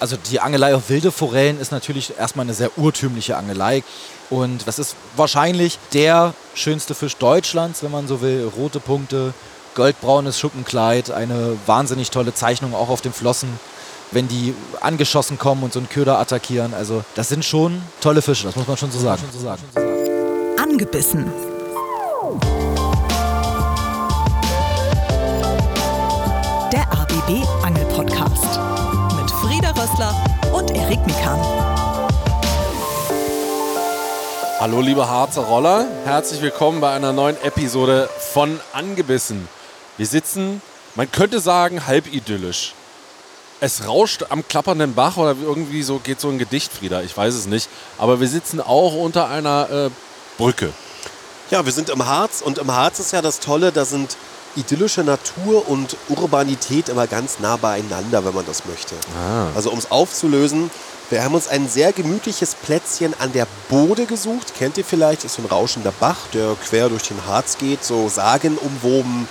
Also die Angelei auf wilde Forellen ist natürlich erstmal eine sehr urtümliche Angelei. Und das ist wahrscheinlich der schönste Fisch Deutschlands, wenn man so will. Rote Punkte, goldbraunes Schuppenkleid, eine wahnsinnig tolle Zeichnung auch auf den Flossen, wenn die angeschossen kommen und so einen Köder attackieren. Also das sind schon tolle Fische, das muss man schon so sagen. Angebissen. Der ABB Angel Podcast Rössler und Erik Mikan. Hallo liebe Harzer Roller, herzlich willkommen bei einer neuen Episode von Angebissen. Wir sitzen, man könnte sagen, halb idyllisch. Es rauscht am klappernden Bach oder irgendwie so geht so ein Gedicht, Frieda, ich weiß es nicht. Aber wir sitzen auch unter einer äh, Brücke. Ja, wir sind im Harz und im Harz ist ja das Tolle, da sind idyllische Natur und Urbanität immer ganz nah beieinander, wenn man das möchte. Ah. Also um es aufzulösen, wir haben uns ein sehr gemütliches Plätzchen an der Bode gesucht. Kennt ihr vielleicht? Ist so ein rauschender Bach, der quer durch den Harz geht, so sagenumwoben.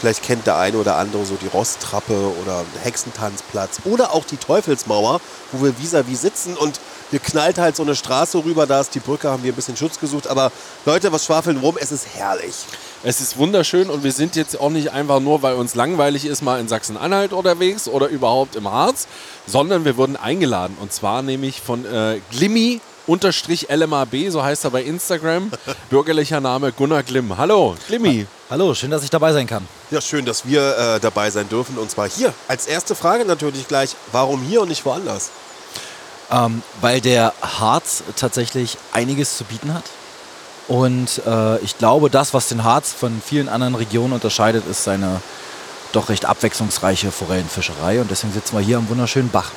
Vielleicht kennt der eine oder andere so die Rosttrappe oder Hexentanzplatz oder auch die Teufelsmauer, wo wir vis-à-vis sitzen und hier knallt halt so eine Straße rüber, da ist die Brücke, haben wir ein bisschen Schutz gesucht. Aber Leute, was schwafeln rum? Es ist herrlich. Es ist wunderschön und wir sind jetzt auch nicht einfach nur, weil uns langweilig ist, mal in Sachsen-Anhalt unterwegs oder überhaupt im Harz, sondern wir wurden eingeladen und zwar nämlich von äh, Glimmy unterstrich LMAB, so heißt er bei Instagram, bürgerlicher Name Gunnar Glimm. Hallo, Glimmy. Hallo, schön, dass ich dabei sein kann. Ja, schön, dass wir äh, dabei sein dürfen und zwar hier. Als erste Frage natürlich gleich, warum hier und nicht woanders? Ähm, weil der Harz tatsächlich einiges zu bieten hat. Und äh, ich glaube, das, was den Harz von vielen anderen Regionen unterscheidet, ist seine doch recht abwechslungsreiche Forellenfischerei. Und deswegen sitzen wir hier am wunderschönen Bach.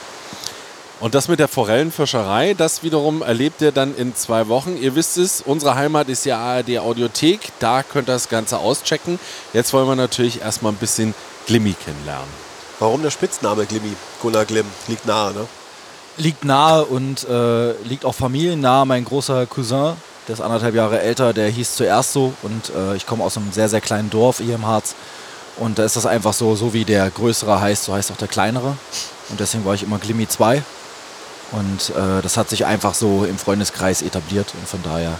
Und das mit der Forellenfischerei, das wiederum erlebt ihr dann in zwei Wochen. Ihr wisst es, unsere Heimat ist ja ARD Audiothek, da könnt ihr das Ganze auschecken. Jetzt wollen wir natürlich erstmal ein bisschen Glimmy kennenlernen. Warum der Spitzname Glimmy? Gunnar Glimm, liegt nahe, ne? Liegt nahe und äh, liegt auch familiennah. Mein großer Cousin, der ist anderthalb Jahre älter, der hieß zuerst so. Und äh, ich komme aus einem sehr, sehr kleinen Dorf hier im Harz. Und da ist das einfach so, so wie der Größere heißt, so heißt auch der Kleinere. Und deswegen war ich immer Glimmy 2. Und äh, das hat sich einfach so im Freundeskreis etabliert. Und von daher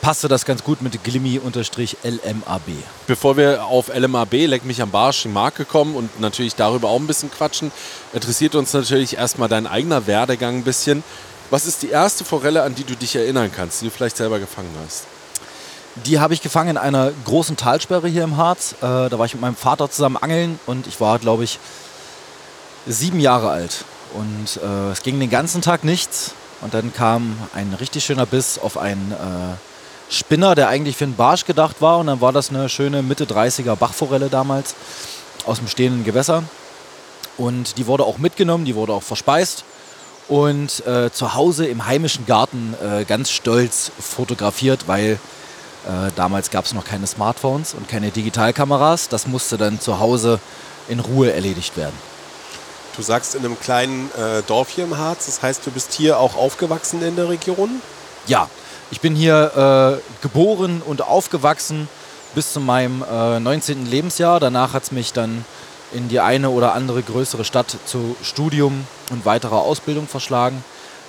passte das ganz gut mit Glimmy-LMAB. Bevor wir auf LMAB, Leck mich am Barsch, Marke kommen und natürlich darüber auch ein bisschen quatschen, interessiert uns natürlich erstmal dein eigener Werdegang ein bisschen. Was ist die erste Forelle, an die du dich erinnern kannst, die du vielleicht selber gefangen hast? Die habe ich gefangen in einer großen Talsperre hier im Harz. Äh, da war ich mit meinem Vater zusammen angeln und ich war, glaube ich, sieben Jahre alt. Und äh, es ging den ganzen Tag nichts. Und dann kam ein richtig schöner Biss auf einen äh, Spinner, der eigentlich für einen Barsch gedacht war. Und dann war das eine schöne Mitte 30er Bachforelle damals aus dem stehenden Gewässer. Und die wurde auch mitgenommen, die wurde auch verspeist. Und äh, zu Hause im heimischen Garten äh, ganz stolz fotografiert, weil äh, damals gab es noch keine Smartphones und keine Digitalkameras. Das musste dann zu Hause in Ruhe erledigt werden. Du sagst in einem kleinen äh, Dorf hier im Harz, das heißt, du bist hier auch aufgewachsen in der Region? Ja, ich bin hier äh, geboren und aufgewachsen bis zu meinem äh, 19. Lebensjahr. Danach hat es mich dann in die eine oder andere größere Stadt zu Studium und weiterer Ausbildung verschlagen.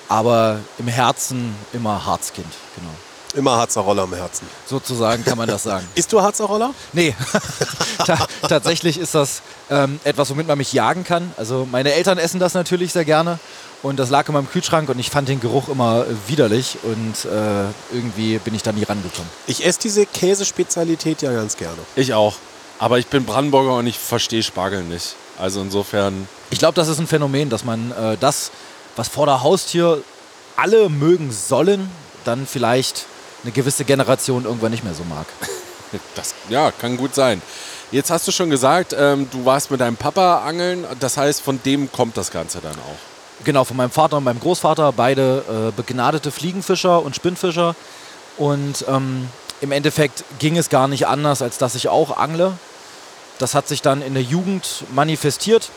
Aber im Herzen immer Harzkind, genau. Immer Harzer Roller im Herzen. Sozusagen kann man das sagen. Ist du Harzer Roller? Nee, Ta tatsächlich ist das ähm, etwas, womit man mich jagen kann. Also meine Eltern essen das natürlich sehr gerne und das lag in meinem Kühlschrank und ich fand den Geruch immer äh, widerlich und äh, irgendwie bin ich da nie rangekommen. Ich esse diese Käsespezialität ja ganz gerne. Ich auch. Aber ich bin Brandenburger und ich verstehe Spargel nicht. Also insofern. Ich glaube, das ist ein Phänomen, dass man äh, das, was vor der Haustür alle mögen sollen, dann vielleicht eine gewisse Generation irgendwann nicht mehr so mag. Das, ja, kann gut sein. Jetzt hast du schon gesagt, ähm, du warst mit deinem Papa angeln. Das heißt, von dem kommt das Ganze dann auch. Genau, von meinem Vater und meinem Großvater, beide äh, begnadete Fliegenfischer und Spinnfischer. Und ähm, im Endeffekt ging es gar nicht anders, als dass ich auch angle. Das hat sich dann in der Jugend manifestiert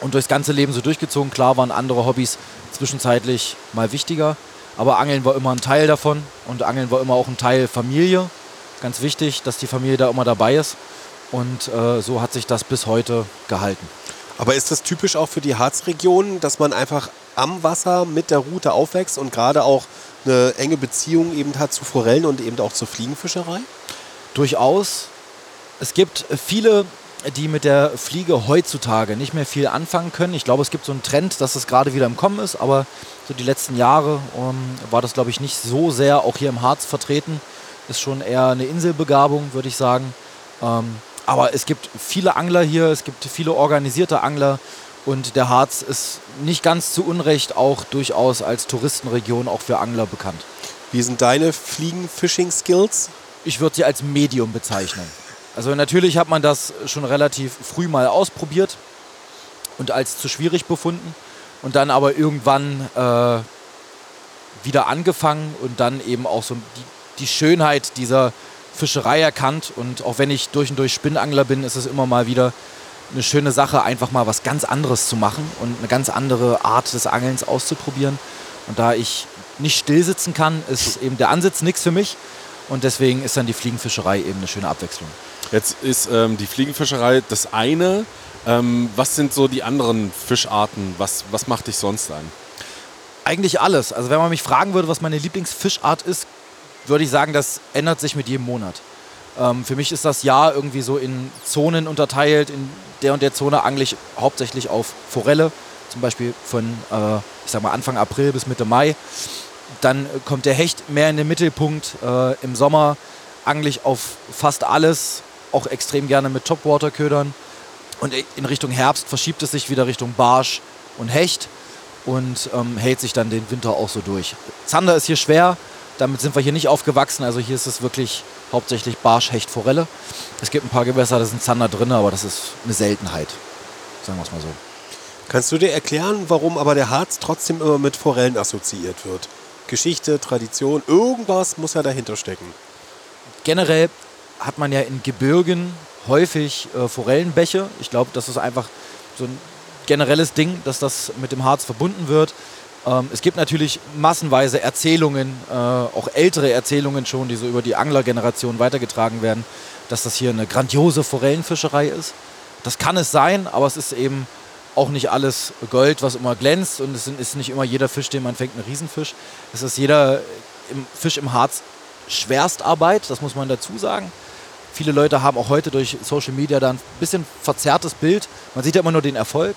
und durchs ganze Leben so durchgezogen. Klar waren andere Hobbys zwischenzeitlich mal wichtiger, aber Angeln war immer ein Teil davon und Angeln war immer auch ein Teil Familie. Ganz wichtig, dass die Familie da immer dabei ist. Und äh, so hat sich das bis heute gehalten. Aber ist das typisch auch für die Harzregion, dass man einfach am Wasser mit der Route aufwächst und gerade auch eine enge Beziehung eben hat zu Forellen und eben auch zur Fliegenfischerei? Durchaus. Es gibt viele, die mit der Fliege heutzutage nicht mehr viel anfangen können. Ich glaube, es gibt so einen Trend, dass es gerade wieder im Kommen ist, aber so die letzten Jahre ähm, war das, glaube ich, nicht so sehr auch hier im Harz vertreten. Ist schon eher eine Inselbegabung, würde ich sagen. Ähm, aber es gibt viele Angler hier, es gibt viele organisierte Angler und der Harz ist nicht ganz zu Unrecht auch durchaus als Touristenregion auch für Angler bekannt. Wie sind deine Fliegen-Fishing-Skills? Ich würde sie als Medium bezeichnen. Also natürlich hat man das schon relativ früh mal ausprobiert und als zu schwierig befunden und dann aber irgendwann äh, wieder angefangen und dann eben auch so die, die Schönheit dieser Fischerei erkannt. Und auch wenn ich durch und durch Spinnangler bin, ist es immer mal wieder eine schöne Sache, einfach mal was ganz anderes zu machen und eine ganz andere Art des Angelns auszuprobieren. Und da ich nicht still sitzen kann, ist eben der Ansitz nichts für mich. Und deswegen ist dann die Fliegenfischerei eben eine schöne Abwechslung. Jetzt ist ähm, die Fliegenfischerei das eine. Ähm, was sind so die anderen Fischarten? Was, was macht dich sonst an? Eigentlich alles. Also wenn man mich fragen würde, was meine Lieblingsfischart ist, würde ich sagen, das ändert sich mit jedem Monat. Ähm, für mich ist das Jahr irgendwie so in Zonen unterteilt. In der und der Zone angle ich hauptsächlich auf Forelle, zum Beispiel von äh, ich sag mal Anfang April bis Mitte Mai. Dann kommt der Hecht mehr in den Mittelpunkt. Äh, Im Sommer angle ich auf fast alles, auch extrem gerne mit Topwater-Ködern. Und in Richtung Herbst verschiebt es sich wieder Richtung Barsch und Hecht und ähm, hält sich dann den Winter auch so durch. Zander ist hier schwer, damit sind wir hier nicht aufgewachsen. Also hier ist es wirklich hauptsächlich Barsch, Hecht, Forelle. Es gibt ein paar Gewässer, da sind Zander drin, aber das ist eine Seltenheit. Sagen wir es mal so. Kannst du dir erklären, warum aber der Harz trotzdem immer mit Forellen assoziiert wird? Geschichte, Tradition, irgendwas muss ja dahinter stecken. Generell hat man ja in Gebirgen häufig äh, Forellenbäche. Ich glaube, das ist einfach so ein generelles Ding, dass das mit dem Harz verbunden wird. Ähm, es gibt natürlich massenweise Erzählungen, äh, auch ältere Erzählungen schon, die so über die Anglergeneration weitergetragen werden, dass das hier eine grandiose Forellenfischerei ist. Das kann es sein, aber es ist eben auch nicht alles Gold, was immer glänzt und es ist nicht immer jeder Fisch, den man fängt, ein Riesenfisch. Es ist jeder im Fisch im Harz Schwerstarbeit, das muss man dazu sagen. Viele Leute haben auch heute durch Social Media da ein bisschen verzerrtes Bild. Man sieht ja immer nur den Erfolg,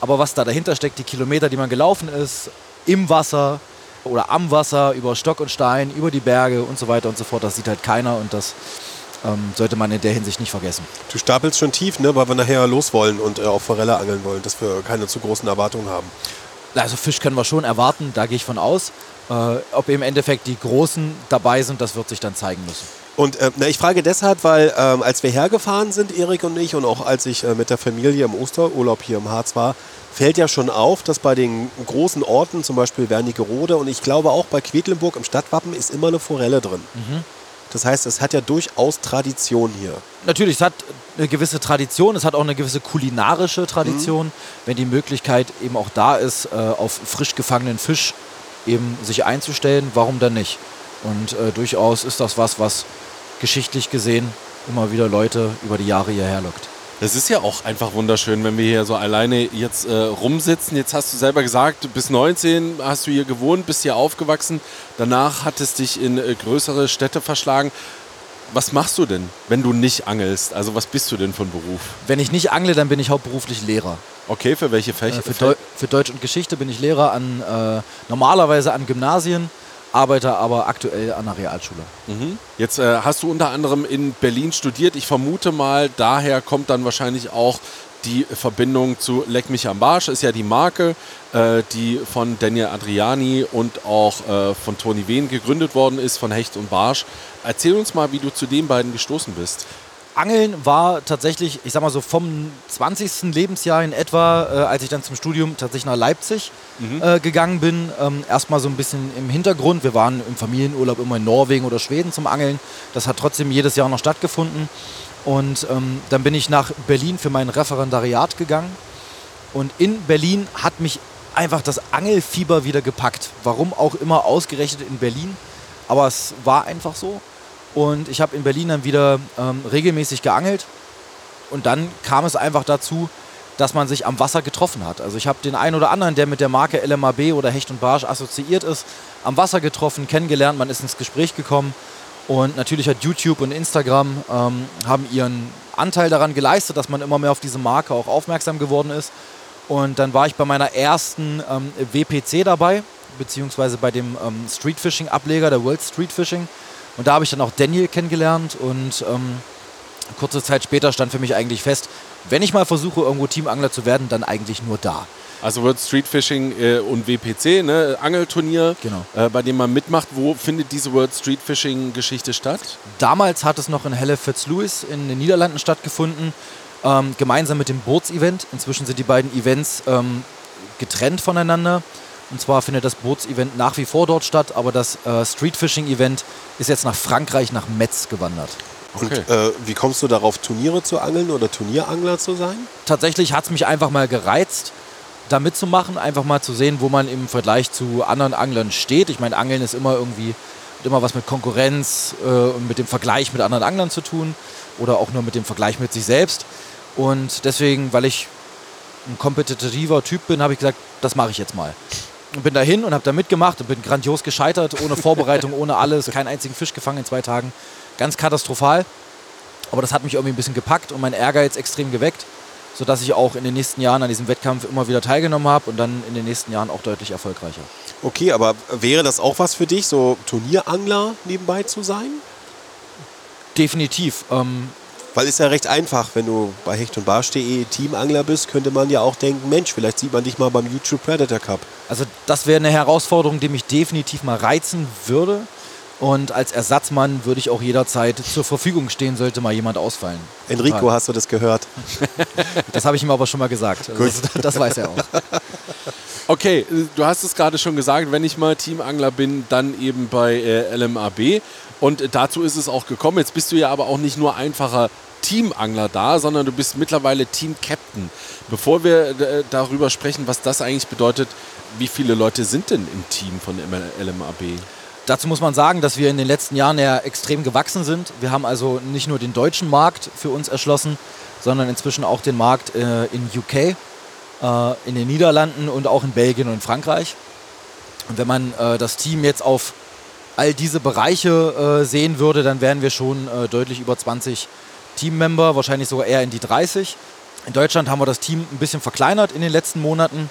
aber was da dahinter steckt, die Kilometer, die man gelaufen ist, im Wasser oder am Wasser, über Stock und Stein, über die Berge und so weiter und so fort, das sieht halt keiner und das ähm, sollte man in der Hinsicht nicht vergessen. Du stapelst schon tief, ne, weil wir nachher los wollen und äh, auf Forelle angeln wollen, dass wir keine zu großen Erwartungen haben. Also Fisch können wir schon erwarten, da gehe ich von aus. Äh, ob im Endeffekt die Großen dabei sind, das wird sich dann zeigen müssen. Und äh, na, ich frage deshalb, weil ähm, als wir hergefahren sind, Erik und ich, und auch als ich äh, mit der Familie im Osterurlaub hier im Harz war, fällt ja schon auf, dass bei den großen Orten, zum Beispiel Wernigerode und ich glaube auch bei Quedlinburg im Stadtwappen, ist immer eine Forelle drin. Mhm. Das heißt, es hat ja durchaus Tradition hier. Natürlich, es hat eine gewisse Tradition, es hat auch eine gewisse kulinarische Tradition, wenn die Möglichkeit eben auch da ist, äh, auf frisch gefangenen Fisch eben sich einzustellen, warum dann nicht? Und äh, durchaus ist das was, was geschichtlich gesehen immer wieder Leute über die Jahre hierher lockt. Es ist ja auch einfach wunderschön, wenn wir hier so alleine jetzt äh, rumsitzen. Jetzt hast du selber gesagt, bis 19 hast du hier gewohnt, bist hier aufgewachsen. Danach hattest dich in äh, größere Städte verschlagen. Was machst du denn, wenn du nicht angelst? Also was bist du denn von Beruf? Wenn ich nicht angle, dann bin ich hauptberuflich Lehrer. Okay, für welche Fächer? Äh, für, Deu für Deutsch und Geschichte bin ich Lehrer an äh, normalerweise an Gymnasien, arbeite aber aktuell an der Realschule. Mhm. Jetzt äh, hast du unter anderem in Berlin studiert. Ich vermute mal, daher kommt dann wahrscheinlich auch die Verbindung zu Leck mich am Barsch. Ist ja die Marke, äh, die von Daniel Adriani und auch äh, von Toni Wehn gegründet worden ist, von Hecht und Barsch. Erzähl uns mal, wie du zu den beiden gestoßen bist. Angeln war tatsächlich, ich sag mal so vom 20. Lebensjahr in etwa, äh, als ich dann zum Studium tatsächlich nach Leipzig äh, gegangen bin, ähm, erstmal so ein bisschen im Hintergrund. Wir waren im Familienurlaub immer in Norwegen oder Schweden zum Angeln. Das hat trotzdem jedes Jahr noch stattgefunden. Und ähm, dann bin ich nach Berlin für mein Referendariat gegangen. Und in Berlin hat mich einfach das Angelfieber wieder gepackt. Warum auch immer ausgerechnet in Berlin. Aber es war einfach so. Und ich habe in Berlin dann wieder ähm, regelmäßig geangelt. Und dann kam es einfach dazu, dass man sich am Wasser getroffen hat. Also ich habe den einen oder anderen, der mit der Marke LMAB oder Hecht und Barsch assoziiert ist, am Wasser getroffen, kennengelernt, man ist ins Gespräch gekommen. Und natürlich hat YouTube und Instagram ähm, haben ihren Anteil daran geleistet, dass man immer mehr auf diese Marke auch aufmerksam geworden ist. Und dann war ich bei meiner ersten ähm, WPC dabei, beziehungsweise bei dem ähm, Street Fishing Ableger, der World Street Fishing. Und da habe ich dann auch Daniel kennengelernt und ähm, kurze Zeit später stand für mich eigentlich fest, wenn ich mal versuche, irgendwo Teamangler zu werden, dann eigentlich nur da. Also World Street Fishing äh, und WPC, ne? Angelturnier, Genau. äh, bei dem man mitmacht. Wo findet diese World Street Fishing Geschichte statt? Damals hat es noch in Helle Fitzlouis in den Niederlanden stattgefunden, ähm, gemeinsam mit dem Bootsevent. Inzwischen sind die beiden Events ähm, getrennt voneinander. Und zwar findet das Bootsevent nach wie vor dort statt, aber das äh, Street Fishing Event ist jetzt nach Frankreich, nach Metz gewandert. Okay. Und äh, wie kommst du darauf, Turniere zu angeln oder Turnierangler zu sein? tatsächlich hat es mich einfach mal gereizt, da mitzumachen, einfach mal zu sehen, wo man im Vergleich zu anderen Anglern steht. Ich meine, Angeln ist immer irgendwie hat immer was mit Konkurrenz äh, und mit dem Vergleich mit anderen Anglern zu tun oder auch nur mit dem Vergleich mit sich selbst. Und deswegen, weil ich ein kompetitiver Typ bin, habe ich gesagt, das mache ich jetzt mal. Und bin dahin und habe da mitgemacht und bin grandios gescheitert, ohne Vorbereitung, ohne alles, keinen einzigen Fisch gefangen in zwei Tagen. Ganz katastrophal. Aber das hat mich irgendwie ein bisschen gepackt und mein Ehrgeiz extrem geweckt, sodass ich auch in den nächsten Jahren an diesem Wettkampf immer wieder teilgenommen habe und dann in den nächsten Jahren auch deutlich erfolgreicher. Okay, aber wäre das auch was für dich, so Turnierangler nebenbei zu sein? Definitiv. Ähm, Weil ist ja recht einfach, wenn du bei Hecht und Barsch.de Teamangler bist, könnte man ja auch denken, Mensch, vielleicht sieht man dich mal beim YouTube Predator Cup. also das wäre eine Herausforderung, die mich definitiv mal reizen würde. Und als Ersatzmann würde ich auch jederzeit zur Verfügung stehen, sollte mal jemand ausfallen. Enrico, Total. hast du das gehört? Das habe ich ihm aber schon mal gesagt. Also das, das weiß er auch. Okay, du hast es gerade schon gesagt, wenn ich mal Teamangler bin, dann eben bei äh, LMAB. Und dazu ist es auch gekommen. Jetzt bist du ja aber auch nicht nur einfacher Teamangler da, sondern du bist mittlerweile Team-Captain. Bevor wir äh, darüber sprechen, was das eigentlich bedeutet, wie viele Leute sind denn im Team von LMAB? Dazu muss man sagen, dass wir in den letzten Jahren ja extrem gewachsen sind. Wir haben also nicht nur den deutschen Markt für uns erschlossen, sondern inzwischen auch den Markt äh, in UK, äh, in den Niederlanden und auch in Belgien und Frankreich. Und wenn man äh, das Team jetzt auf all diese Bereiche äh, sehen würde, dann wären wir schon äh, deutlich über 20 Teammember, wahrscheinlich sogar eher in die 30. In Deutschland haben wir das Team ein bisschen verkleinert in den letzten Monaten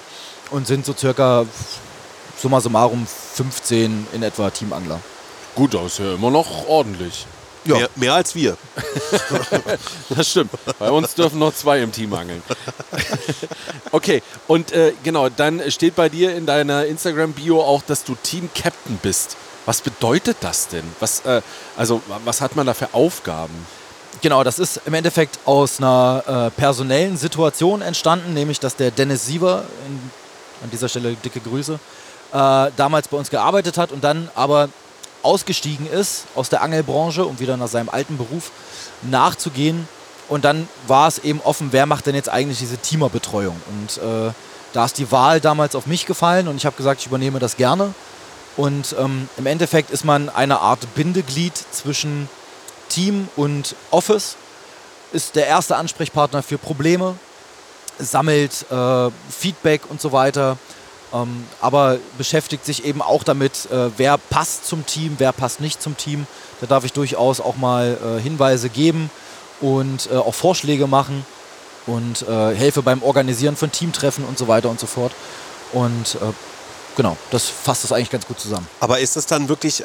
und sind so circa summa summarum 15 in etwa Teamangler. Gut, das ist ja immer noch ordentlich. Ja. Mehr, mehr als wir. Das stimmt. Bei uns dürfen noch zwei im Team angeln. Okay, und äh, genau, dann steht bei dir in deiner Instagram-Bio auch, dass du Team-Captain bist. Was bedeutet das denn? Was, äh, also, was hat man da für Aufgaben? Genau, das ist im Endeffekt aus einer äh, personellen Situation entstanden, nämlich dass der Dennis Siever, in, an dieser Stelle dicke Grüße, äh, damals bei uns gearbeitet hat und dann aber ausgestiegen ist aus der Angelbranche, um wieder nach seinem alten Beruf nachzugehen. Und dann war es eben offen, wer macht denn jetzt eigentlich diese Teamerbetreuung? Und äh, da ist die Wahl damals auf mich gefallen und ich habe gesagt, ich übernehme das gerne. Und ähm, im Endeffekt ist man eine Art Bindeglied zwischen Team und Office, ist der erste Ansprechpartner für Probleme, sammelt äh, Feedback und so weiter, ähm, aber beschäftigt sich eben auch damit, äh, wer passt zum Team, wer passt nicht zum Team. Da darf ich durchaus auch mal äh, Hinweise geben und äh, auch Vorschläge machen und äh, helfe beim Organisieren von Teamtreffen und so weiter und so fort. Und äh, genau, das fasst das eigentlich ganz gut zusammen. Aber ist das dann wirklich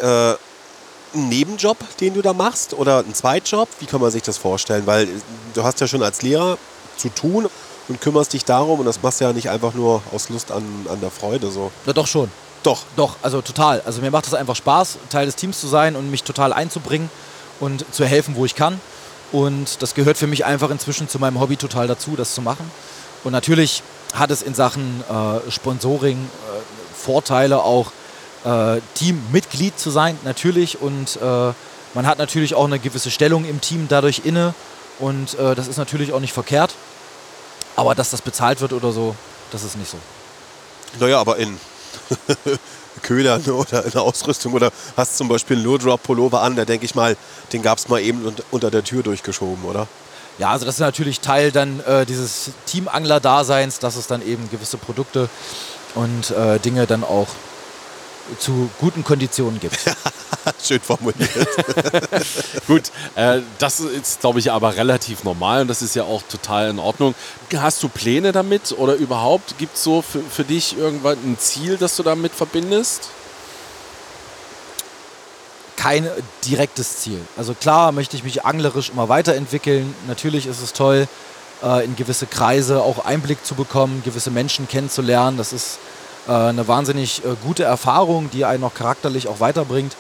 ein Nebenjob, den du da machst oder ein Zweitjob? Wie kann man sich das vorstellen? Weil du hast ja schon als Lehrer zu tun und kümmerst dich darum und das machst du ja nicht einfach nur aus Lust an, an der Freude so. Na doch schon. Doch. Doch, also total. Also mir macht es einfach Spaß, Teil des Teams zu sein und mich total einzubringen und zu helfen, wo ich kann. Und das gehört für mich einfach inzwischen zu meinem Hobby total dazu, das zu machen. Und natürlich hat es in Sachen äh, Sponsoring äh, Vorteile, auch äh, Teammitglied zu sein, natürlich. Und äh, man hat natürlich auch eine gewisse Stellung im Team dadurch inne. Und äh, das ist natürlich auch nicht verkehrt. Aber dass das bezahlt wird oder so, das ist nicht so. Naja, aber in Ködern oder in der Ausrüstung oder hast zum Beispiel einen Low-Drop-Pullover an, da denke ich mal, den gab es mal eben un- unter der Tür durchgeschoben, oder? Ja, also das ist natürlich Teil dann äh, dieses Teamangler-Daseins, dass es dann eben gewisse Produkte und äh, Dinge dann auch zu guten Konditionen gibt. Schön formuliert. Gut, äh, das ist, glaube ich, aber relativ normal und das ist ja auch total in Ordnung. Hast du Pläne damit oder überhaupt gibt es so für, für dich irgendwann ein Ziel, das du damit verbindest? kein direktes Ziel. Also klar möchte ich mich anglerisch immer weiterentwickeln. Natürlich ist es toll, äh, in gewisse Kreise auch Einblick zu bekommen, gewisse Menschen kennenzulernen. Das ist äh, eine wahnsinnig äh, gute Erfahrung, die einen auch charakterlich auch weiterbringt.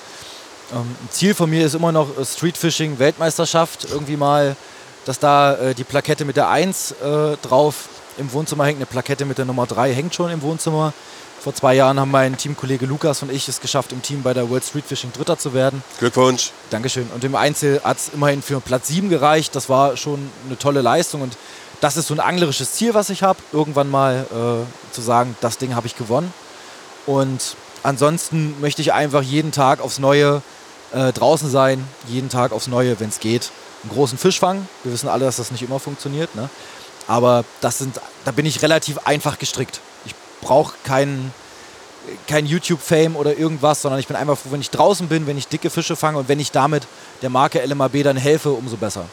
Ähm, Ziel von mir ist immer noch äh, Streetfishing Weltmeisterschaft. Irgendwie mal, dass da äh, die Plakette mit der 1 äh, drauf im Wohnzimmer hängt. Eine Plakette mit der Nummer 3 hängt schon im Wohnzimmer. Vor zwei Jahren haben mein Teamkollege Lukas und ich es geschafft, im Team bei der World Street Fishing Dritter zu werden. Glückwunsch. Dankeschön. Und im Einzel hat es immerhin für Platz 7 gereicht. Das war schon eine tolle Leistung. Und das ist so ein anglerisches Ziel, was ich habe, irgendwann mal äh, zu sagen, das Ding habe ich gewonnen. Und ansonsten möchte ich einfach jeden Tag aufs Neue äh, draußen sein, jeden Tag aufs Neue, wenn es geht. Einen großen Fisch fangen. Wir wissen alle, dass das nicht immer funktioniert. Ne? Aber das sind, da bin ich relativ einfach gestrickt brauche keinen kein YouTube-Fame oder irgendwas, sondern ich bin einfach froh, wenn ich draußen bin, wenn ich dicke Fische fange und wenn ich damit der Marke LMAB dann helfe, umso besser.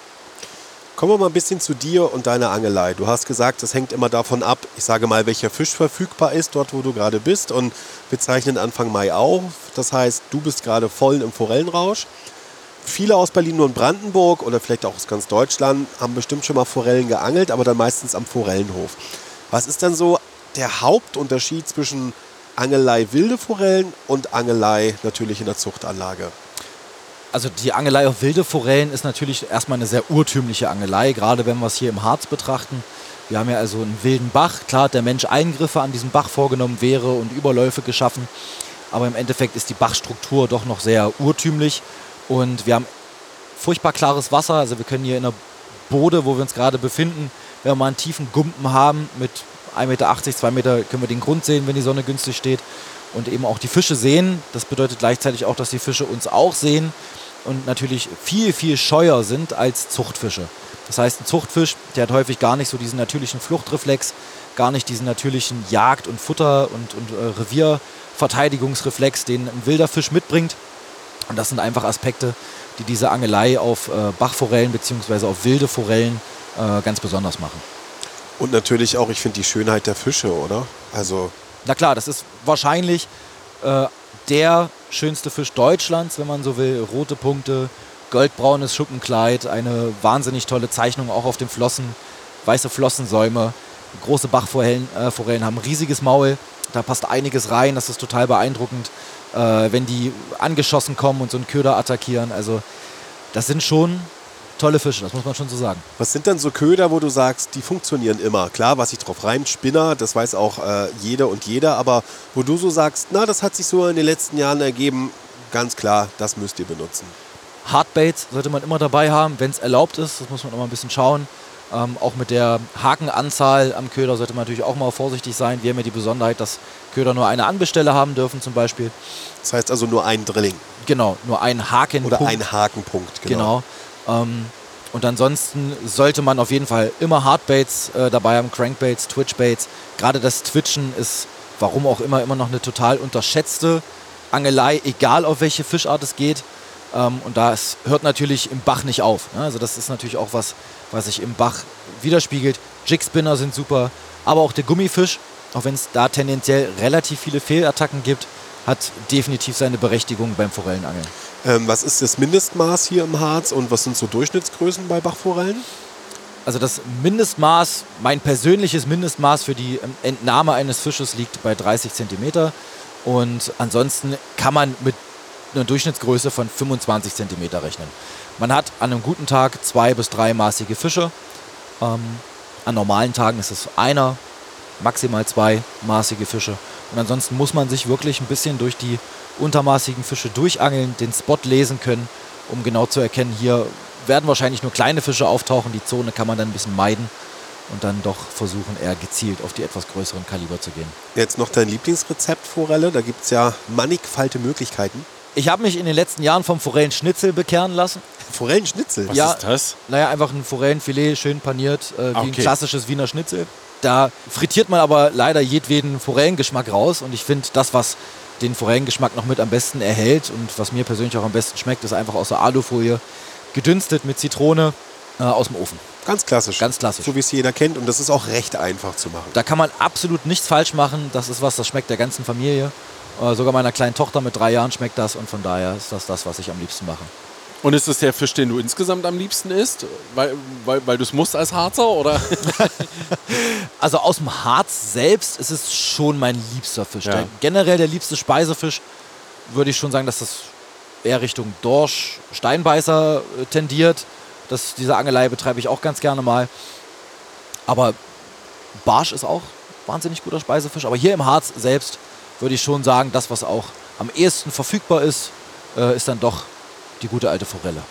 Kommen wir mal ein bisschen zu dir und deiner Angelei. Du hast gesagt, das hängt immer davon ab, ich sage mal, welcher Fisch verfügbar ist, dort wo du gerade bist. Und wir zeichnen Anfang Mai auf. Das heißt, du bist gerade voll im Forellenrausch. Viele aus Berlin und Brandenburg oder vielleicht auch aus ganz Deutschland haben bestimmt schon mal Forellen geangelt, aber dann meistens am Forellenhof. Was ist dann so der Hauptunterschied zwischen Angelei wilde Forellen und Angelei natürlich in der Zuchtanlage? Also die Angelei auf wilde Forellen ist natürlich erstmal eine sehr urtümliche Angelei, gerade wenn wir es hier im Harz betrachten. Wir haben ja also einen wilden Bach. Klar hat der Mensch Eingriffe an diesem Bach vorgenommen wäre und Überläufe geschaffen. Aber im Endeffekt ist die Bachstruktur doch noch sehr urtümlich. Und wir haben furchtbar klares Wasser. Also wir können hier in der Bode, wo wir uns gerade befinden, wenn wir mal einen tiefen Gumpen haben mit 1,80 Meter, 2 Meter können wir den Grund sehen, wenn die Sonne günstig steht. Und eben auch die Fische sehen. Das bedeutet gleichzeitig auch, dass die Fische uns auch sehen und natürlich viel, viel scheuer sind als Zuchtfische. Das heißt, ein Zuchtfisch, der hat häufig gar nicht so diesen natürlichen Fluchtreflex, gar nicht diesen natürlichen Jagd- und Futter- und, und äh, Revierverteidigungsreflex, den ein wilder Fisch mitbringt. Und das sind einfach Aspekte, die diese Angelei auf äh, Bachforellen bzw. auf wilde Forellen äh, ganz besonders machen. Und natürlich auch, ich finde die Schönheit der Fische, oder? Also. Na klar, das ist wahrscheinlich äh, der schönste Fisch Deutschlands, wenn man so will. Rote Punkte, goldbraunes Schuppenkleid, eine wahnsinnig tolle Zeichnung auch auf den Flossen, weiße Flossensäume, große Bachforellen äh, Forellen haben ein riesiges Maul, da passt einiges rein, das ist total beeindruckend, äh, wenn die angeschossen kommen und so einen Köder attackieren. Also das sind schon tolle Fische, das muss man schon so sagen. Was sind denn so Köder, wo du sagst, die funktionieren immer? Klar, was sich drauf reimt, Spinner, das weiß auch äh, jeder und jeder, aber wo du so sagst, na, das hat sich so in den letzten Jahren ergeben, ganz klar, das müsst ihr benutzen. Hardbaits sollte man immer dabei haben, wenn es erlaubt ist, das muss man immer ein bisschen schauen. Ähm, auch mit der Hakenanzahl am Köder sollte man natürlich auch mal vorsichtig sein. Wir haben ja die Besonderheit, dass Köder nur eine Anbestelle haben dürfen zum Beispiel. Das heißt also nur ein Drilling. Genau, nur ein Hakenpunkt. Oder ein Hakenpunkt, genau. genau. Ähm, und ansonsten sollte man auf jeden Fall immer Hardbaits äh, dabei haben, Crankbaits, Twitchbaits. Gerade das Twitchen ist, warum auch immer, immer noch eine total unterschätzte Angelei, egal auf welche Fischart es geht. Ähm, und das hört natürlich im Bach nicht auf. Ne? Also das ist natürlich auch was, was sich im Bach widerspiegelt. Jigspinner sind super, aber auch der Gummifisch, auch wenn es da tendenziell relativ viele Fehlattacken gibt, hat definitiv seine Berechtigung beim Forellenangeln. Ähm, was ist das Mindestmaß hier im Harz und was sind so Durchschnittsgrößen bei Bachforellen? Also das Mindestmaß, mein persönliches Mindestmaß für die Entnahme eines Fisches liegt bei 30 cm. Und ansonsten kann man mit einer Durchschnittsgröße von 25 cm rechnen. Man hat an einem guten Tag zwei bis drei maßige Fische. Ähm, an normalen Tagen ist es einer, maximal zwei maßige Fische. Und ansonsten muss man sich wirklich ein bisschen durch die untermaßigen Fische durchangeln, den Spot lesen können, um genau zu erkennen, hier werden wahrscheinlich nur kleine Fische auftauchen. Die Zone kann man dann ein bisschen meiden und dann doch versuchen, eher gezielt auf die etwas größeren Kaliber zu gehen. Jetzt noch dein Lieblingsrezept, Forelle. Da gibt es ja mannigfalte Möglichkeiten. Ich habe mich in den letzten Jahren vom Forellenschnitzel bekehren lassen. Forellenschnitzel. Was Ja. ist das? Naja, einfach ein Forellenfilet, schön paniert, äh, wie ein Okay. klassisches Wiener Schnitzel. Da frittiert man aber leider jedweden Forellengeschmack raus. Und ich finde, das, was den Forellengeschmack noch mit am besten erhält und was mir persönlich auch am besten schmeckt, ist einfach aus der Alufolie gedünstet mit Zitrone äh, aus dem Ofen. Ganz klassisch. Ganz klassisch. So wie es jeder kennt. Und das ist auch recht einfach zu machen. Da kann man absolut nichts falsch machen. Das ist was, das schmeckt der ganzen Familie. Äh, sogar meiner kleinen Tochter mit drei Jahren schmeckt das. Und von daher ist das das, was ich am liebsten mache. Und ist es der Fisch, den du insgesamt am liebsten isst? Weil, weil, weil du es musst als Harzer? Oder? Also aus dem Harz selbst ist es schon mein liebster Fisch. Ja. Der, generell der liebste Speisefisch würde ich schon sagen, dass das eher Richtung Dorsch, Steinbeißer äh, tendiert. Das, diese Angelei betreibe ich auch ganz gerne mal. Aber Barsch ist auch wahnsinnig guter Speisefisch. Aber hier im Harz selbst würde ich schon sagen, das, was auch am ehesten verfügbar ist, äh, ist dann doch die gute alte Forelle.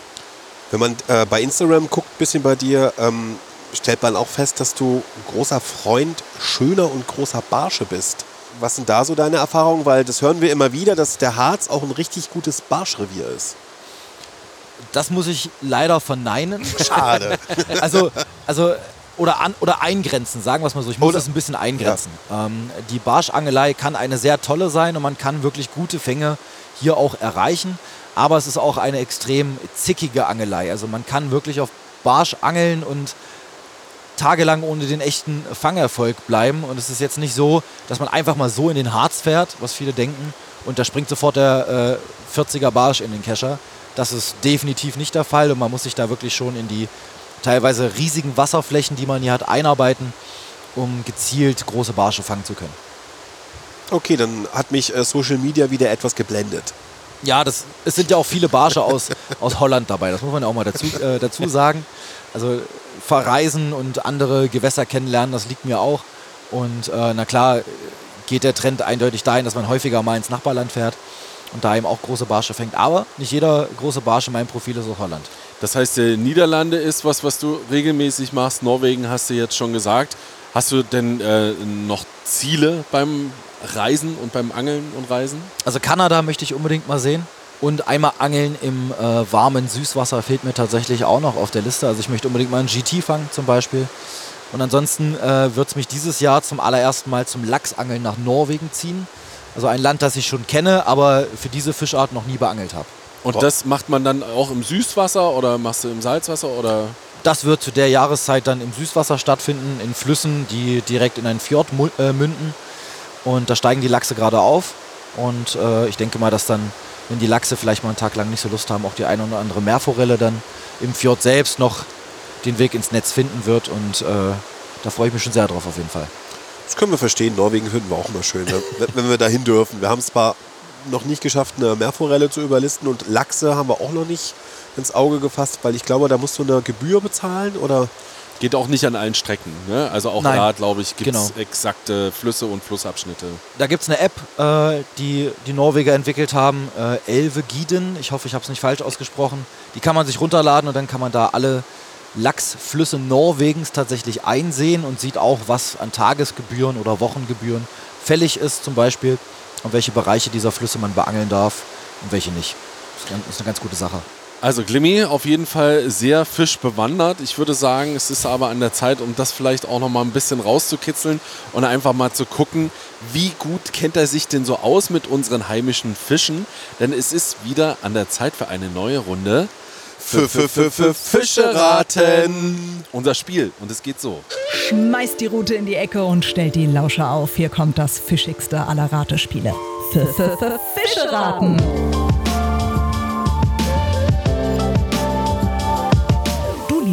Wenn man äh, bei Instagram guckt, ein bisschen bei dir, ähm, stellt man auch fest, dass du ein großer Freund schöner und großer Barsche bist. Was sind da so deine Erfahrungen? Weil das hören wir immer wieder, dass der Harz auch ein richtig gutes Barschrevier ist. Das muss ich leider verneinen. Schade. also, also oder, an, oder eingrenzen, sagen wir es mal so. Ich muss Oder- das ein bisschen eingrenzen. Ähm, die Barschangelei kann eine sehr tolle sein und man kann wirklich gute Fänge hier auch erreichen. Aber es ist auch eine extrem zickige Angelei. Also man kann wirklich auf Barsch angeln und tagelang ohne den echten Fangerfolg bleiben. Und es ist jetzt nicht so, dass man einfach mal so in den Harz fährt, was viele denken, und da springt sofort der äh, 40er Barsch in den Kescher. Das ist definitiv nicht der Fall und man muss sich da wirklich schon in die teilweise riesigen Wasserflächen, die man hier hat, einarbeiten, um gezielt große Barsche fangen zu können. Okay, dann hat mich äh, Social Media wieder etwas geblendet. Ja, das, es sind ja auch viele Barsche aus, aus Holland dabei, das muss man ja auch mal dazu, äh, dazu sagen. Also verreisen und andere Gewässer kennenlernen, das liegt mir auch. Und äh, na klar geht der Trend eindeutig dahin, dass man häufiger mal ins Nachbarland fährt und da eben auch große Barsche fängt. Aber nicht jeder große Barsch in meinem Profil ist aus Holland. Das heißt, äh, Niederlande ist was, was du regelmäßig machst. Norwegen hast du jetzt schon gesagt. Hast du denn äh, noch Ziele beim Reisen und beim Angeln und Reisen? Also Kanada möchte ich unbedingt mal sehen. Und einmal angeln im äh, warmen Süßwasser fehlt mir tatsächlich auch noch auf der Liste. Also ich möchte unbedingt mal einen GT fangen zum Beispiel. Und ansonsten äh, wird es mich dieses Jahr zum allerersten Mal zum Lachsangeln nach Norwegen ziehen. Also ein Land, das ich schon kenne, aber für diese Fischart noch nie beangelt habe. Und Boah. das macht man dann auch im Süßwasser oder machst du im Salzwasser oder? Das wird zu der Jahreszeit dann im Süßwasser stattfinden, in Flüssen, die direkt in einen Fjord mu- äh, münden. Und da steigen die Lachse gerade auf. Und äh, ich denke mal, dass dann, wenn die Lachse vielleicht mal einen Tag lang nicht so Lust haben, auch die eine oder andere Meerforelle dann im Fjord selbst noch den Weg ins Netz finden wird. Und äh, da freue ich mich schon sehr drauf auf jeden Fall. Das können wir verstehen. Norwegen finden wir auch immer schön, wenn, wenn wir dahin dürfen. Wir haben es zwar noch nicht geschafft, eine Meerforelle zu überlisten und Lachse haben wir auch noch nicht ins Auge gefasst, weil ich glaube, da musst du eine Gebühr bezahlen oder Geht auch nicht an allen Strecken. Ne? Also auch Nein. da, glaube ich, gibt es Genau. exakte Flüsse und Flussabschnitte. Da gibt es eine App, äh, die die Norweger entwickelt haben, äh, Elve Giden. Ich hoffe, ich habe es nicht falsch ausgesprochen. Die kann man sich runterladen und dann kann man da alle Lachsflüsse Norwegens tatsächlich einsehen und sieht auch, was an Tagesgebühren oder Wochengebühren fällig ist zum Beispiel und welche Bereiche dieser Flüsse man beangeln darf und welche nicht. Das ist eine ganz gute Sache. Also Glimmy auf jeden Fall sehr fischbewandert. Ich würde sagen, es ist aber an der Zeit, um das vielleicht auch noch mal ein bisschen rauszukitzeln und einfach mal zu gucken, wie gut kennt er sich denn so aus mit unseren heimischen Fischen? Denn es ist wieder an der Zeit für eine neue Runde. Fische raten. Unser Spiel. Und es geht so. Schmeißt die Rute in die Ecke und stellt die Lauscher auf. Hier kommt das fischigste aller Ratespiele. F -f -f Fische raten.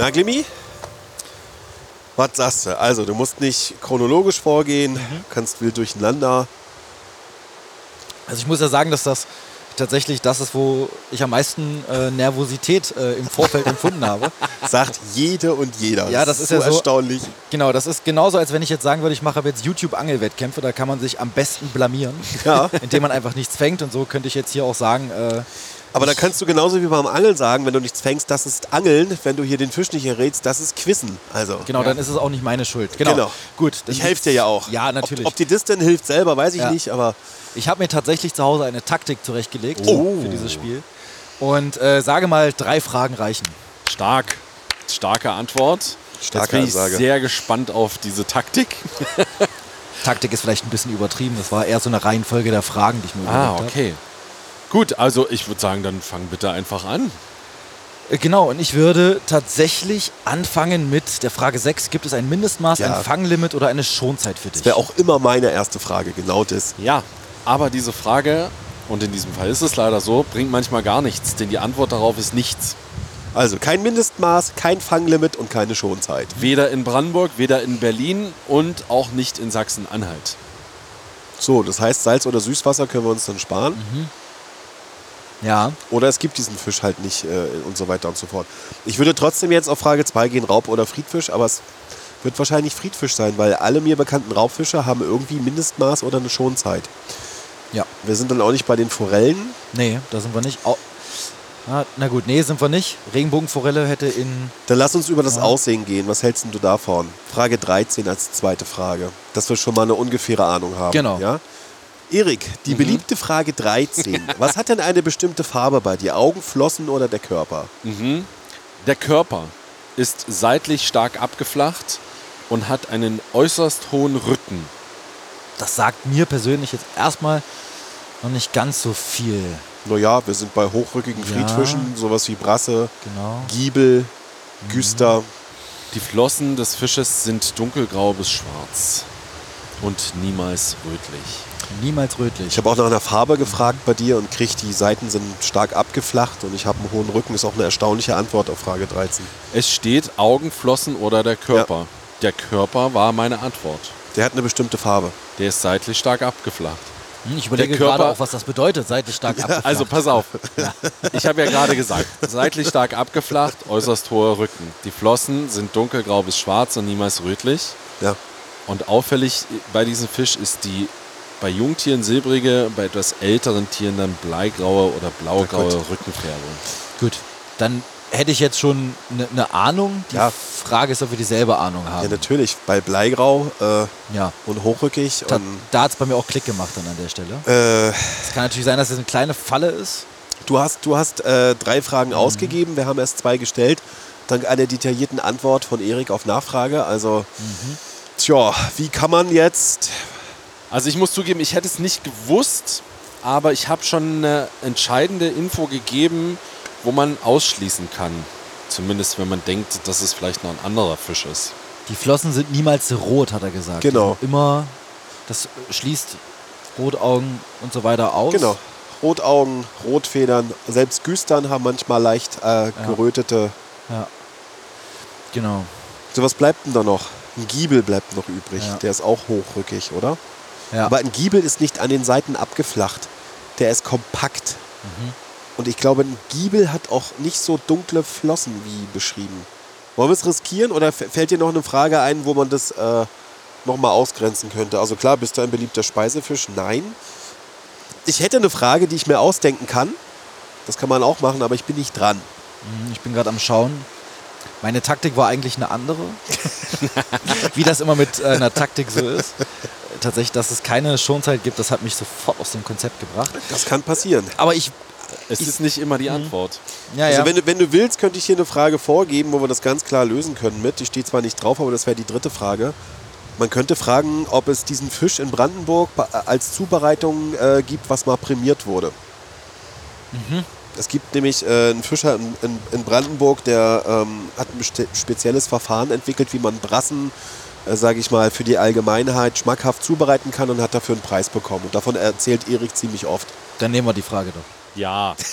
Na, Glimmi? Was sagst du? Also, du musst nicht chronologisch vorgehen, kannst wild durcheinander. Also ich muss ja sagen, dass das tatsächlich das ist, wo ich am meisten äh, Nervosität äh, im Vorfeld empfunden habe. Sagt jede und jeder. Ja, das ist so ja so- erstaunlich. Genau, das ist genauso, als wenn ich jetzt sagen würde, ich mache jetzt YouTube-Angelwettkämpfe, da kann man sich am besten blamieren, Ja. indem man einfach nichts fängt. Und so könnte ich jetzt hier auch sagen, äh, Aber da kannst du genauso wie beim Angeln sagen, wenn du nichts fängst, das ist Angeln. Wenn du hier den Fisch nicht errätst, das ist Quissen. Also. genau, dann ist es auch nicht meine Schuld. Genau. Genau. Gut. Ich helfe dir ja auch. Ja, natürlich. Ob, ob dir das denn hilft selber, weiß ich Ja. nicht, aber Ich habe mir tatsächlich zu Hause eine Taktik zurechtgelegt Oh. für dieses Spiel. Und äh, sage mal, drei Fragen reichen. Stark. Starke Antwort. Starke Jetzt bin ich Ansage. sehr gespannt auf diese Taktik. Taktik ist vielleicht ein bisschen übertrieben. Das war eher so eine Reihenfolge der Fragen, die ich mir Ah, überlegt okay. Gut, also ich würde sagen, dann fang bitte einfach an. Äh, Genau, und ich würde tatsächlich anfangen mit der Frage 6. Gibt es ein Mindestmaß, Ja. ein Fanglimit oder eine Schonzeit für dich? das wäre auch immer meine erste Frage, genau das. Ja, aber diese Frage, und in diesem Fall ist es leider so, bringt manchmal gar nichts, denn die Antwort darauf ist nichts. Also kein Mindestmaß, kein Fanglimit und keine Schonzeit. Weder in Brandenburg, weder in Berlin und auch nicht in Sachsen-Anhalt. So, das heißt, Salz- oder Süßwasser können wir uns dann sparen. Ja, Oder es gibt diesen Fisch halt nicht äh, und so weiter und so fort. Ich würde trotzdem jetzt auf Frage 2 gehen, Raub- oder Friedfisch, aber es wird wahrscheinlich Friedfisch sein, weil alle mir bekannten Raubfische haben irgendwie Mindestmaß oder eine Schonzeit. ja. Wir sind dann auch nicht bei den Forellen. Nee, da sind wir nicht. Au ah, na gut, nee, sind wir nicht. Regenbogenforelle hätte in. Dann lass uns über das Ja. Aussehen gehen. Was hältst denn du davon? Frage 13 als zweite Frage. Dass wir schon mal eine ungefähre Ahnung haben. Genau. Ja? Erik, die beliebte Frage 13. Was hat denn eine bestimmte Farbe bei dir? Augen, Flossen oder der Körper? Der Körper ist seitlich stark abgeflacht und hat einen äußerst hohen Rücken. Das sagt mir persönlich jetzt erstmal noch nicht ganz so viel. Naja, wir sind bei hochrückigen Ja. Friedfischen, sowas wie Brasse, Genau. Giebel, Güster. Die Flossen des Fisches sind dunkelgrau bis schwarz und niemals rötlich. Niemals rötlich. Ich habe auch nach einer Farbe gefragt bei dir und krieg die Seiten sind stark abgeflacht und ich habe einen hohen Rücken. Ist auch eine erstaunliche Antwort auf Frage 13. Es steht Augen, Flossen oder der Körper. Der Körper war meine Antwort. Der hat eine bestimmte Farbe. Der ist seitlich stark abgeflacht. Hm, ich überlege gerade auch, was das bedeutet, seitlich stark abgeflacht. Also pass auf. Ich habe ja gerade gesagt, seitlich stark abgeflacht, äußerst hoher Rücken. Die Flossen sind dunkelgrau bis schwarz und niemals rötlich. Ja. Und auffällig bei diesem Fisch ist die bei Jungtieren silbrige, bei etwas älteren Tieren dann bleigraue oder blaugraue. Rückenfärbung. Gut, dann hätte ich jetzt schon eine ne Ahnung. Die Ja. Frage ist, ob wir dieselbe Ahnung Ja, haben. natürlich. Bei Bleigrau äh, Ja. und hochrückig. Da, da hat es bei mir auch Klick gemacht dann an der Stelle. äh, Es kann natürlich sein, dass es eine kleine Falle ist. du hast, du hast äh, drei Mhm. Fragen ausgegeben. Wir haben erst zwei gestellt. Dank einer detaillierten Antwort von Erik auf Nachfrage. Also, Mhm. tja, wie kann man jetzt. Also ich muss zugeben, ich hätte es nicht gewusst, aber ich habe schon eine entscheidende Info gegeben, wo man ausschließen kann. Zumindest wenn man denkt, dass es vielleicht noch ein anderer Fisch ist. Die Flossen sind niemals rot, hat er gesagt. Genau. Die sind immer, das schließt Rotaugen und so weiter aus. Genau. Rotaugen, Rotfedern, selbst Güstern haben manchmal leicht äh, gerötete. Ja. Genau. So, was bleibt denn da noch? Ein Giebel bleibt noch übrig. Ja. Der ist auch hochrückig, oder? Ja. Aber ein Giebel ist nicht an den Seiten abgeflacht. Der ist kompakt. Mhm. Und ich glaube, ein Giebel hat auch nicht so dunkle Flossen wie beschrieben. Wollen wir es riskieren oder fällt dir noch eine Frage ein, wo man das äh, nochmal ausgrenzen könnte? Also klar, bist du ein beliebter Speisefisch? Nein. Ich hätte eine Frage, die ich mir ausdenken kann. Das kann man auch machen, aber ich bin nicht dran. Hm, Ich bin gerade am Schauen. Meine Taktik war eigentlich eine andere. Wie das immer mit äh, einer Taktik so ist. Tatsächlich, dass es keine Schonzeit gibt, das hat mich sofort aus dem Konzept gebracht. Das kann passieren. Aber ich, Es Ich- ist nicht immer die Antwort. ja, Also ja. wenn, du, wenn du willst, könnte ich hier eine Frage vorgeben, wo wir das ganz klar lösen können mit. Die steht zwar nicht drauf, aber das wäre die dritte Frage. Man könnte fragen, ob es diesen Fisch in Brandenburg ba- als Zubereitung äh, gibt, was mal prämiert wurde. Es gibt nämlich äh, einen Fischer in, in, in Brandenburg, der ähm, hat ein spezielles Verfahren entwickelt, wie man Brassen, äh, sage ich mal, für die Allgemeinheit schmackhaft zubereiten kann und hat dafür einen Preis bekommen. Und davon erzählt Erik ziemlich oft. Dann nehmen wir die Frage doch. Ja.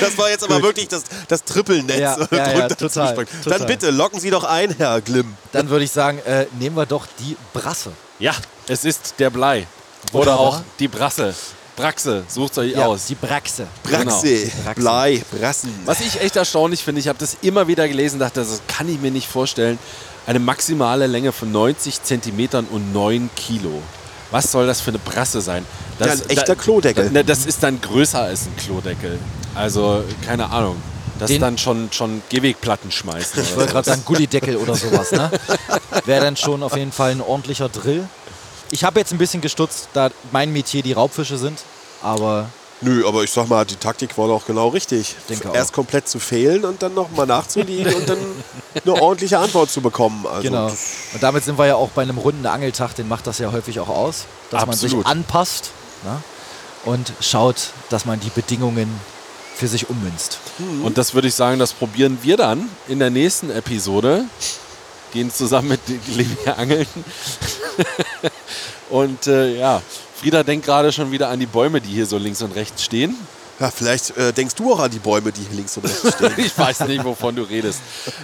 Das war jetzt aber wirklich das, das Trippelnetz. Ja, ja, ja, total, total. Dann bitte, locken Sie doch ein, Herr Glimm. Dann würde ich sagen, äh, nehmen wir doch die Brasse. Ja, es ist der Blei. Oder Wunderbar. auch die Brasse. Braxe, sucht euch Ja, aus. die Braxe. Genau. Braxe, Braxe. Blei, Brassen. Was ich echt erstaunlich finde, ich habe das immer wieder gelesen, dachte, das kann ich mir nicht vorstellen. Eine maximale Länge von 90 Zentimetern und 9 Kilo. Was soll das für eine Brasse sein? Das, Ja, ein echter Klodeckel. Da, ne, das ist dann größer als ein Klodeckel. Also, keine Ahnung. Das Den- ist dann schon, schon Gehwegplatten schmeißen. Ich oder wollte so. gerade sagen, Gullideckel oder sowas, ne? Wäre dann schon auf jeden Fall ein ordentlicher Drill. Ich habe jetzt ein bisschen gestutzt, da mein Metier die Raubfische sind. Aber Nö, aber ich sag mal, die Taktik war doch genau richtig. Denke Erst auch. komplett zu fehlen und dann nochmal nachzuliegen und dann eine ordentliche Antwort zu bekommen. Also genau. Und damit sind wir ja auch bei einem runden Angeltag, den macht das ja häufig auch aus, dass man Absolut. sich anpasst ne? und schaut, dass man die Bedingungen für sich ummünzt. Und das würde ich sagen, das probieren wir dann in der nächsten Episode. Gehen zusammen mit Livia angeln. und äh, ja, Frieda denkt gerade schon wieder an die Bäume, die hier so links und rechts stehen. Ja, vielleicht äh, denkst du auch an die Bäume, die hier links und rechts stehen. Ich weiß nicht, wovon du redest.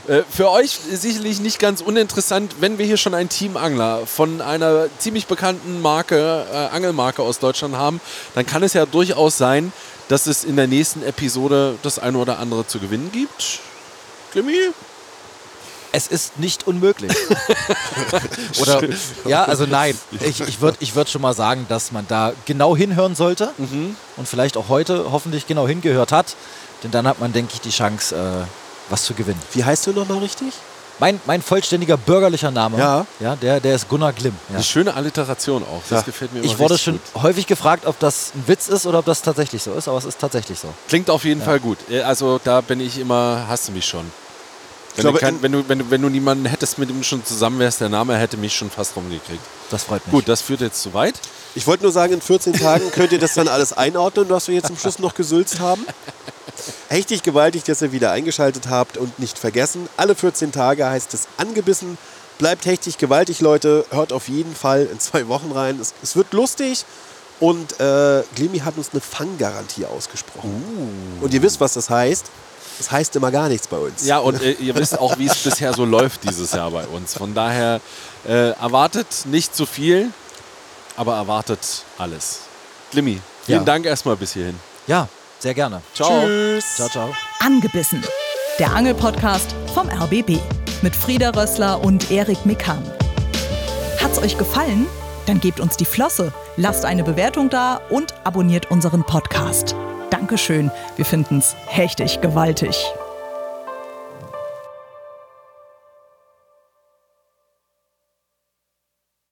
Äh, für euch sicherlich nicht ganz uninteressant, wenn wir hier schon einen Teamangler von einer ziemlich bekannten Marke, äh, Angelmarke aus Deutschland haben, dann kann es ja durchaus sein, dass es in der nächsten Episode das eine oder andere zu gewinnen gibt. Glimmi? Es ist nicht unmöglich. Oder, ja, also nein. Ich, ich würde ich würd schon mal sagen, dass man da genau hinhören sollte und vielleicht auch heute hoffentlich genau hingehört hat. Denn dann hat man, denke ich, die Chance, äh, was zu gewinnen. Wie heißt du nochmal richtig? Mein, mein vollständiger bürgerlicher Name, Ja. ja der, der ist Gunnar Glimm. Ja. Eine schöne Alliteration auch. Das Ja. gefällt mir immer Ich wurde schon gut. häufig gefragt, ob das ein Witz ist oder ob das tatsächlich so ist, aber es ist tatsächlich so. Klingt auf jeden Fall gut. Äh, Also da bin ich immer, hast du mich schon. Wenn, glaube, du, kein, in- wenn, du, wenn, du, wenn du niemanden hättest, mit dem du schon zusammen wärst, der Name hätte mich schon fast rumgekriegt. Das freut mich. Gut, das führt jetzt zu weit. Ich wollte nur sagen, in 14 Tagen könnt ihr das dann alles einordnen, was wir jetzt zum Schluss noch gesülzt haben. Hechtig gewaltig, dass ihr wieder eingeschaltet habt und nicht vergessen, alle 14 Tage heißt es angebissen. Bleibt hechtig gewaltig, Leute. Hört auf jeden Fall in zwei Wochen rein. Es, es wird lustig. Und äh, Glimmi hat uns eine Fanggarantie ausgesprochen. Und ihr wisst, was das heißt. Das heißt immer gar nichts bei uns. Ja, und äh, ihr wisst auch, wie es bisher so läuft dieses Jahr bei uns. Von daher äh, erwartet nicht zu viel, aber erwartet alles. Glimmi, vielen Ja. Dank erstmal bis hierhin. Ja, sehr gerne. Ciao. Tschüss. Ciao, ciao. Angebissen. Der Angelpodcast vom RBB mit Frieda Rössler und Erik Mikan. Hat's euch gefallen? Dann gebt uns die Flosse, lasst eine Bewertung da und abonniert unseren Podcast. Dankeschön, wir finden's hechtig gewaltig.